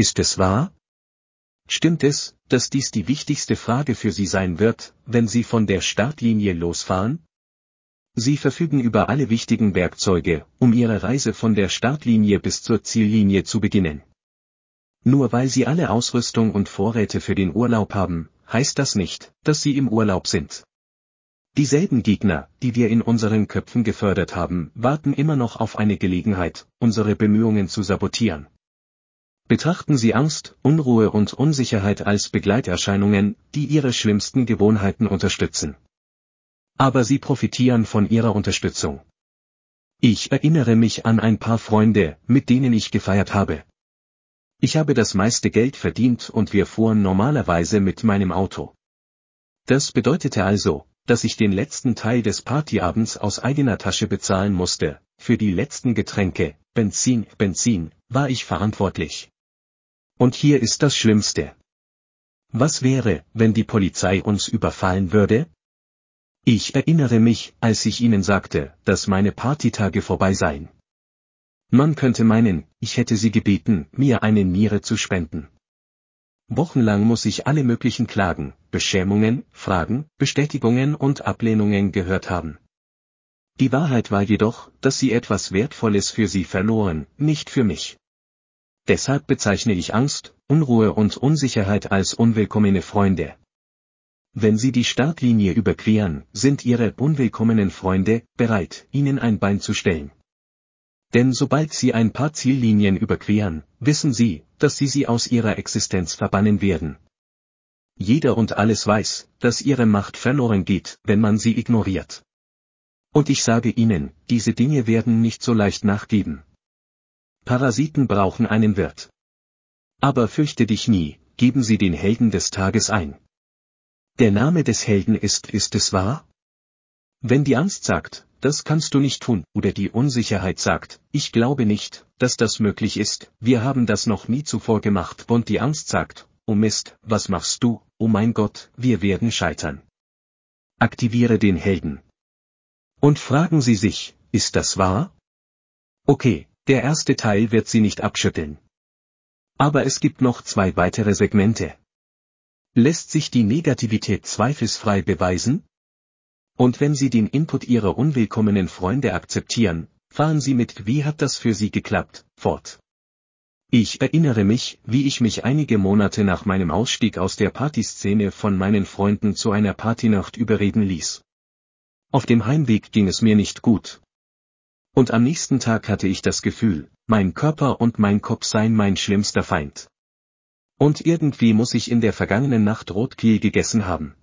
Ist es wahr? Stimmt es, dass dies die wichtigste Frage für Sie sein wird, wenn Sie von der Startlinie losfahren? Sie verfügen über alle wichtigen Werkzeuge, um Ihre Reise von der Startlinie bis zur Ziellinie zu beginnen. Nur weil Sie alle Ausrüstung und Vorräte für den Urlaub haben, heißt das nicht, dass Sie im Urlaub sind. Dieselben Gegner, die wir in unseren Köpfen gefördert haben, warten immer noch auf eine Gelegenheit, unsere Bemühungen zu sabotieren. Betrachten Sie Angst, Unruhe und Unsicherheit als Begleiterscheinungen, die Ihre schlimmsten Gewohnheiten unterstützen. Aber Sie profitieren von Ihrer Unterstützung. Ich erinnere mich an ein paar Freunde, mit denen ich gefeiert habe. Ich habe das meiste Geld verdient und wir fuhren normalerweise mit meinem Auto. Das bedeutete also, dass ich den letzten Teil des Partyabends aus eigener Tasche bezahlen musste, für die letzten Getränke, Benzin, Benzin, war ich verantwortlich. Und hier ist das Schlimmste. Was wäre, wenn die Polizei uns überfallen würde? Ich erinnere mich, als ich ihnen sagte, dass meine Partytage vorbei seien. Man könnte meinen, ich hätte sie gebeten, mir eine Niere zu spenden. Wochenlang muss ich alle möglichen Klagen, Beschämungen, Fragen, Bestätigungen und Ablehnungen gehört haben. Die Wahrheit war jedoch, dass sie etwas Wertvolles für sie verloren, nicht für mich. Deshalb bezeichne ich Angst, Unruhe und Unsicherheit als unwillkommene Freunde. Wenn Sie die Startlinie überqueren, sind Ihre unwillkommenen Freunde bereit, Ihnen ein Bein zu stellen. Denn sobald Sie ein paar Ziellinien überqueren, wissen Sie, dass Sie sie aus Ihrer Existenz verbannen werden. Jeder und alles weiß, dass Ihre Macht verloren geht, wenn man sie ignoriert. Und ich sage Ihnen, diese Dinge werden nicht so leicht nachgeben. Parasiten brauchen einen Wirt. Aber fürchte dich nie, geben Sie den Helden des Tages ein. Der Name des Helden ist, ist es wahr? Wenn die Angst sagt, das kannst du nicht tun, oder die Unsicherheit sagt, ich glaube nicht, dass das möglich ist, wir haben das noch nie zuvor gemacht, und die Angst sagt, oh Mist, was machst du, oh mein Gott, wir werden scheitern. Aktiviere den Helden. Und fragen Sie sich, ist das wahr? Okay, der erste Teil wird Sie nicht abschütteln. Aber es gibt noch zwei weitere Segmente. Lässt sich die Negativität zweifelsfrei beweisen? Und wenn Sie den Input Ihrer unwillkommenen Freunde akzeptieren, fahren Sie mit Wie hat das für Sie geklappt, fort. Ich erinnere mich, wie ich mich einige Monate nach meinem Ausstieg aus der Partyszene von meinen Freunden zu einer Partynacht überreden ließ. Auf dem Heimweg ging es mir nicht gut, und am nächsten Tag hatte ich das Gefühl, mein Körper und mein Kopf seien mein schlimmster Feind. Und irgendwie muss ich in der vergangenen Nacht Rotkehl gegessen haben.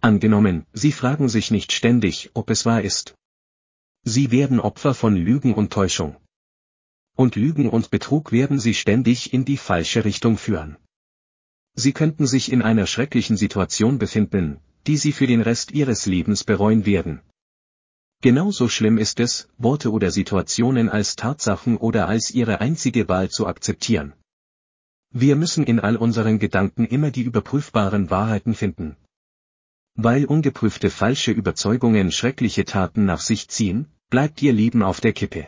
Angenommen, Sie fragen sich nicht ständig, ob es wahr ist. Sie werden Opfer von Lügen und Täuschung. Und Lügen und Betrug werden Sie ständig in die falsche Richtung führen. Sie könnten sich in einer schrecklichen Situation befinden, die Sie für den Rest Ihres Lebens bereuen werden. Genauso schlimm ist es, Worte oder Situationen als Tatsachen oder als ihre einzige Wahl zu akzeptieren. Wir müssen in all unseren Gedanken immer die überprüfbaren Wahrheiten finden. Weil ungeprüfte falsche Überzeugungen schreckliche Taten nach sich ziehen, bleibt ihr Leben auf der Kippe.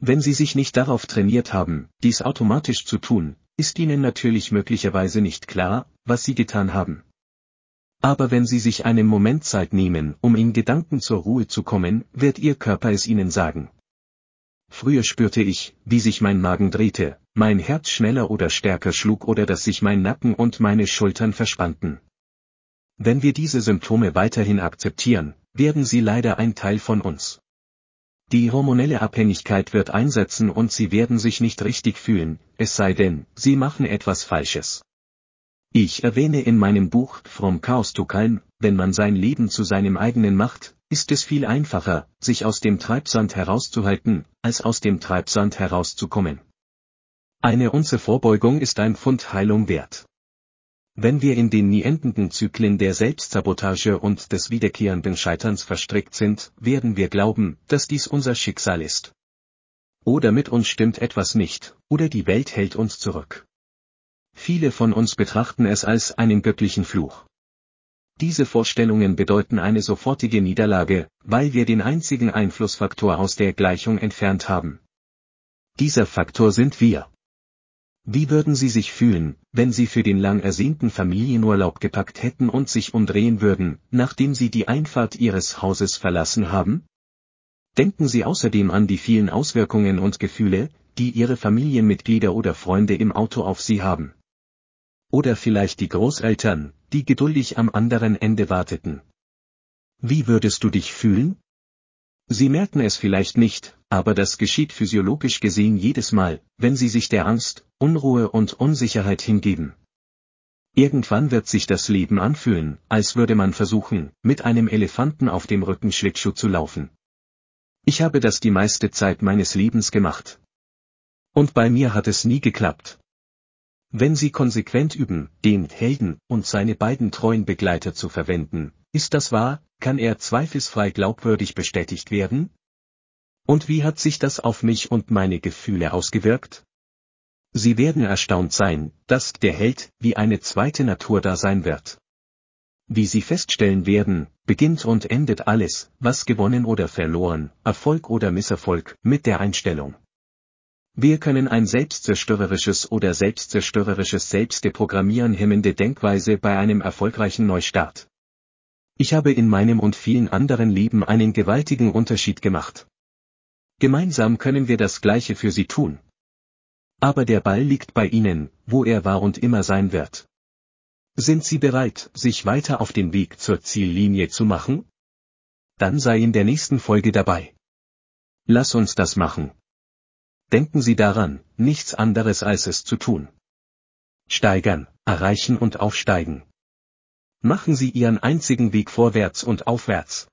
Wenn Sie sich nicht darauf trainiert haben, dies automatisch zu tun, ist Ihnen natürlich möglicherweise nicht klar, was Sie getan haben. Aber wenn Sie sich einen Moment Zeit nehmen, um in Gedanken zur Ruhe zu kommen, wird Ihr Körper es Ihnen sagen. Früher spürte ich, wie sich mein Magen drehte, mein Herz schneller oder stärker schlug oder dass sich mein Nacken und meine Schultern verspannten. Wenn wir diese Symptome weiterhin akzeptieren, werden sie leider ein Teil von uns. Die hormonelle Abhängigkeit wird einsetzen und sie werden sich nicht richtig fühlen, es sei denn, sie machen etwas Falsches. Ich erwähne in meinem Buch From Chaos to Calm, wenn man sein Leben zu seinem eigenen macht, ist es viel einfacher, sich aus dem Treibsand herauszuhalten, als aus dem Treibsand herauszukommen. Eine Unze Vorbeugung ist ein Pfund Heilung wert. Wenn wir in den nie endenden Zyklen der Selbstsabotage und des wiederkehrenden Scheiterns verstrickt sind, werden wir glauben, dass dies unser Schicksal ist. Oder mit uns stimmt etwas nicht, oder die Welt hält uns zurück. Viele von uns betrachten es als einen göttlichen Fluch. Diese Vorstellungen bedeuten eine sofortige Niederlage, weil wir den einzigen Einflussfaktor aus der Gleichung entfernt haben. Dieser Faktor sind wir. Wie würden Sie sich fühlen, wenn Sie für den lang ersehnten Familienurlaub gepackt hätten und sich umdrehen würden, nachdem Sie die Einfahrt Ihres Hauses verlassen haben? Denken Sie außerdem an die vielen Auswirkungen und Gefühle, die Ihre Familienmitglieder oder Freunde im Auto auf Sie haben. Oder vielleicht die Großeltern, die geduldig am anderen Ende warteten. Wie würdest du dich fühlen? Sie merken es vielleicht nicht, aber das geschieht physiologisch gesehen jedes Mal, wenn Sie sich der Angst, Unruhe und Unsicherheit hingeben. Irgendwann wird sich das Leben anfühlen, als würde man versuchen, mit einem Elefanten auf dem Rücken Schlittschuh zu laufen. Ich habe das die meiste Zeit meines Lebens gemacht. Und bei mir hat es nie geklappt. Wenn Sie konsequent üben, den Helden und seine beiden treuen Begleiter zu verwenden, ist das wahr, kann er zweifelsfrei glaubwürdig bestätigt werden? Und wie hat sich das auf mich und meine Gefühle ausgewirkt? Sie werden erstaunt sein, dass der Held wie eine zweite Natur da sein wird. Wie Sie feststellen werden, beginnt und endet alles, was gewonnen oder verloren, Erfolg oder Misserfolg, mit der Einstellung. Wir können ein selbstzerstörerisches oder selbstzerstörerisches Selbstdeprogrammieren hemmende Denkweise bei einem erfolgreichen Neustart. Ich habe in meinem und vielen anderen Leben einen gewaltigen Unterschied gemacht. Gemeinsam können wir das Gleiche für Sie tun. Aber der Ball liegt bei Ihnen, wo er war und immer sein wird. Sind Sie bereit, sich weiter auf den Weg zur Ziellinie zu machen? Dann sei in der nächsten Folge dabei. Lass uns das machen. Denken Sie daran, nichts anderes als es zu tun. Steigern, erreichen und aufsteigen. Machen Sie Ihren einzigen Weg vorwärts und aufwärts.